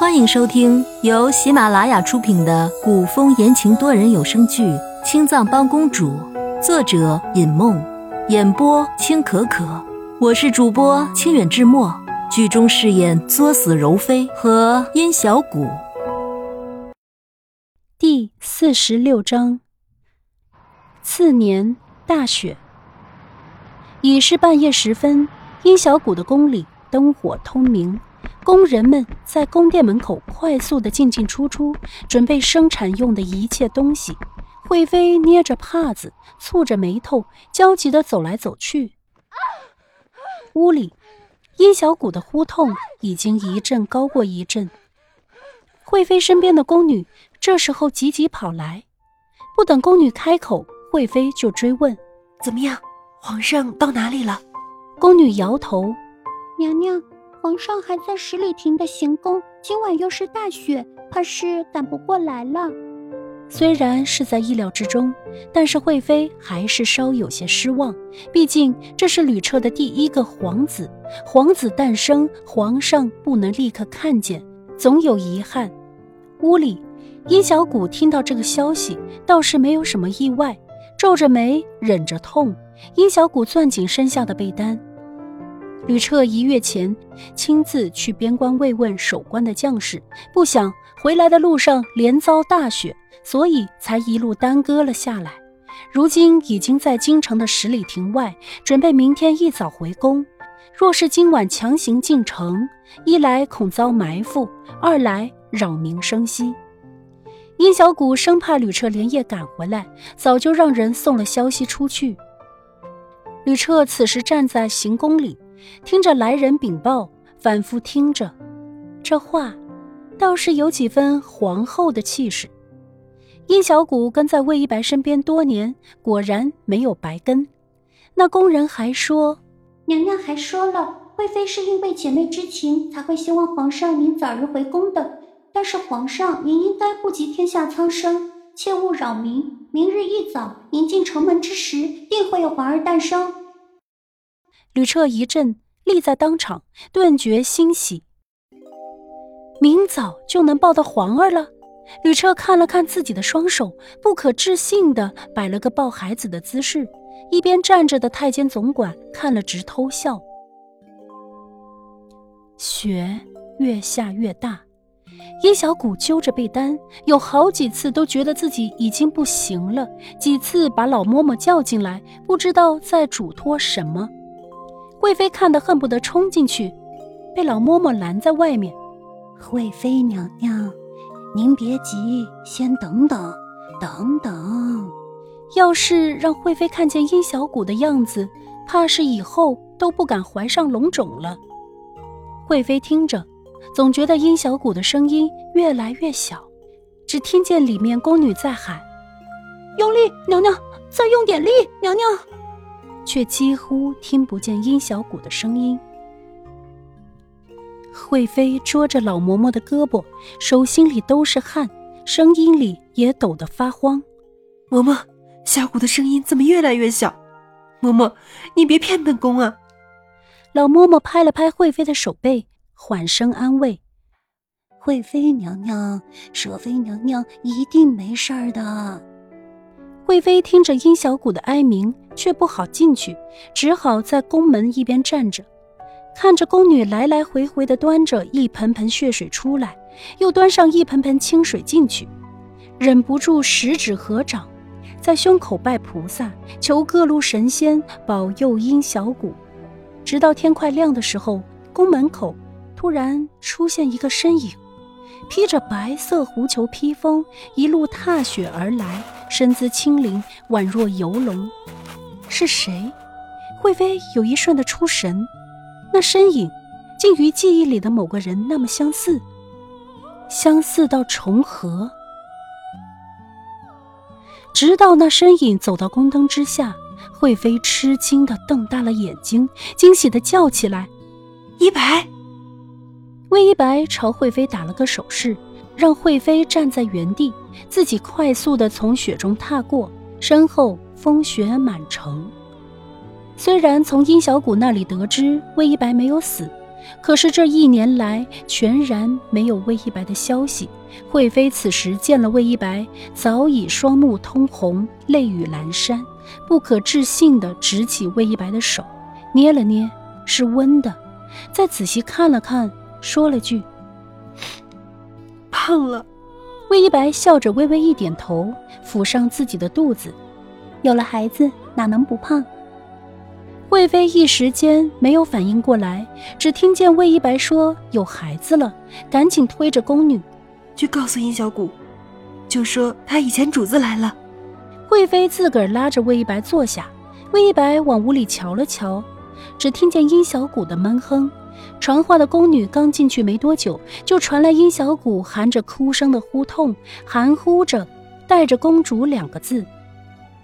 欢迎收听由喜马拉雅出品的古风言情多人有声剧《青藏帮公主》，作者尹梦，演播青可可。我是主播清远志墨，剧中饰演作死柔妃和殷小谷。第四十六章。次年大雪，已是半夜时分，殷小谷的宫里灯火通明。工人们在宫殿门口快速的进进出出，准备生产用的一切东西。惠妃捏着帕子，蹙着眉头，焦急的走来走去。屋里，殷小谷的呼痛已经一阵高过一阵。惠妃身边的宫女这时候急急跑来，不等宫女开口，惠妃就追问：“怎么样？皇上到哪里了？”宫女摇头：“娘娘。”皇上还在十里亭的行宫，今晚又是大雪，怕是赶不过来了。虽然是在意料之中，但是惠妃还是稍有些失望。毕竟这是吕彻的第一个皇子，皇子诞生，皇上不能立刻看见，总有遗憾。屋里，殷小谷听到这个消息，倒是没有什么意外，皱着眉，忍着痛。殷小谷攥紧身下的被单。吕彻一月前亲自去边关慰问守关的将士，不想回来的路上连遭大雪，所以才一路耽搁了下来。如今已经在京城的十里亭外，准备明天一早回宫。若是今晚强行进城，一来恐遭埋伏，二来扰民生息。殷小谷生怕吕彻连夜赶回来，早就让人送了消息出去。吕彻此时站在行宫里。听着来人禀报，反复听着，这话倒是有几分皇后的气势。殷小谷跟在魏一白身边多年，果然没有白跟。那宫人还说，娘娘还说了，贵妃是因为姐妹之情才会希望皇上您早日回宫的。但是皇上您应该顾及天下苍生，切勿扰民。明日一早您进城门之时，定会有皇儿诞生。吕彻一震，立在当场，顿觉欣喜。明早就能抱到皇儿了。吕彻看了看自己的双手，不可置信的摆了个抱孩子的姿势。一边站着的太监总管看了直偷笑。雪越下越大，叶小谷揪着被单，有好几次都觉得自己已经不行了，几次把老嬷嬷叫进来，不知道在嘱托什么。贵妃看得恨不得冲进去，被老嬷嬷拦在外面。贵妃娘娘，您别急，先等等，等等。要是让惠妃看见殷小谷的样子，怕是以后都不敢怀上龙种了。惠妃听着，总觉得殷小谷的声音越来越小，只听见里面宫女在喊：“用力，娘娘，再用点力，娘娘。”却几乎听不见殷小谷的声音。惠妃捉着老嬷嬷的胳膊，手心里都是汗，声音里也抖得发慌。嬷嬷，小谷的声音怎么越来越小？嬷嬷，你别骗本宫啊！老嬷嬷拍了拍惠妃的手背，缓声安慰：“惠妃娘娘，舍妃娘娘一定没事儿的。”贵妃听着殷小谷的哀鸣，却不好进去，只好在宫门一边站着，看着宫女来来回回的端着一盆盆血水出来，又端上一盆盆清水进去，忍不住十指合掌，在胸口拜菩萨，求各路神仙保佑殷小谷。直到天快亮的时候，宫门口突然出现一个身影。披着白色狐裘披风，一路踏雪而来，身姿轻灵，宛若游龙。是谁？惠妃有一瞬的出神，那身影竟与记忆里的某个人那么相似，相似到重合。直到那身影走到宫灯之下，惠妃吃惊的瞪大了眼睛，惊喜的叫起来：“一白！”魏一白朝惠妃打了个手势，让惠妃站在原地，自己快速地从雪中踏过，身后风雪满城。虽然从殷小谷那里得知魏一白没有死，可是这一年来全然没有魏一白的消息。惠妃此时见了魏一白，早已双目通红，泪雨阑珊，不可置信地执起魏一白的手，捏了捏，是温的。再仔细看了看，说了句：“胖了。”魏一白笑着微微一点头，抚上自己的肚子。有了孩子，哪能不胖？惠妃一时间没有反应过来，只听见魏一白说有孩子了，赶紧推着宫女去告诉殷小谷，就说他以前主子来了。惠妃自个儿拉着魏一白坐下，魏一白往屋里瞧了瞧，只听见殷小谷的闷哼。传话的宫女刚进去没多久，就传来殷小谷含着哭声的呼痛，含糊着带着“公主”两个字。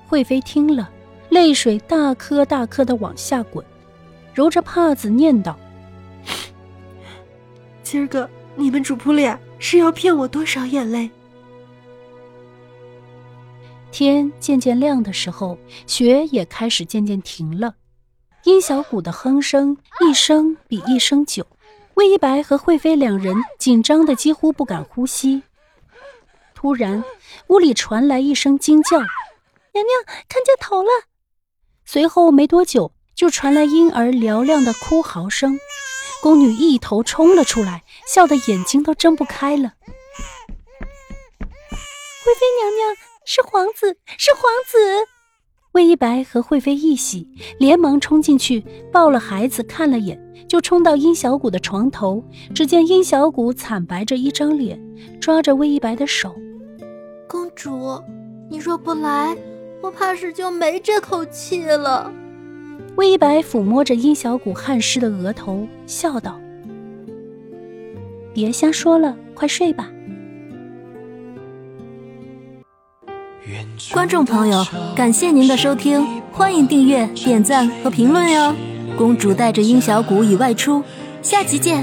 惠妃听了。泪水大颗大颗的往下滚，揉着帕子念道：“今儿个你们主仆俩是要骗我多少眼泪？”天渐渐亮的时候，雪也开始渐渐停了。殷小谷的哼声一声比一声久，魏一白和惠妃两人紧张的几乎不敢呼吸。突然，屋里传来一声惊叫：“娘娘，看见头了！”随后没多久，就传来婴儿嘹亮的哭嚎声，宫女一头冲了出来，笑得眼睛都睁不开了。惠妃娘娘是皇子，是皇子！魏一白和惠妃一喜，连忙冲进去抱了孩子，看了眼，就冲到殷小谷的床头。只见殷小谷惨白着一张脸，抓着魏一白的手：“公主，你若不来……”我怕是就没这口气了。魏一白抚摸着殷小谷汗湿的额头，笑道：“别瞎说了，快睡吧。”观众朋友，感谢您的收听，欢迎订阅、点赞和评论哟！公主带着殷小谷已外出，下集见。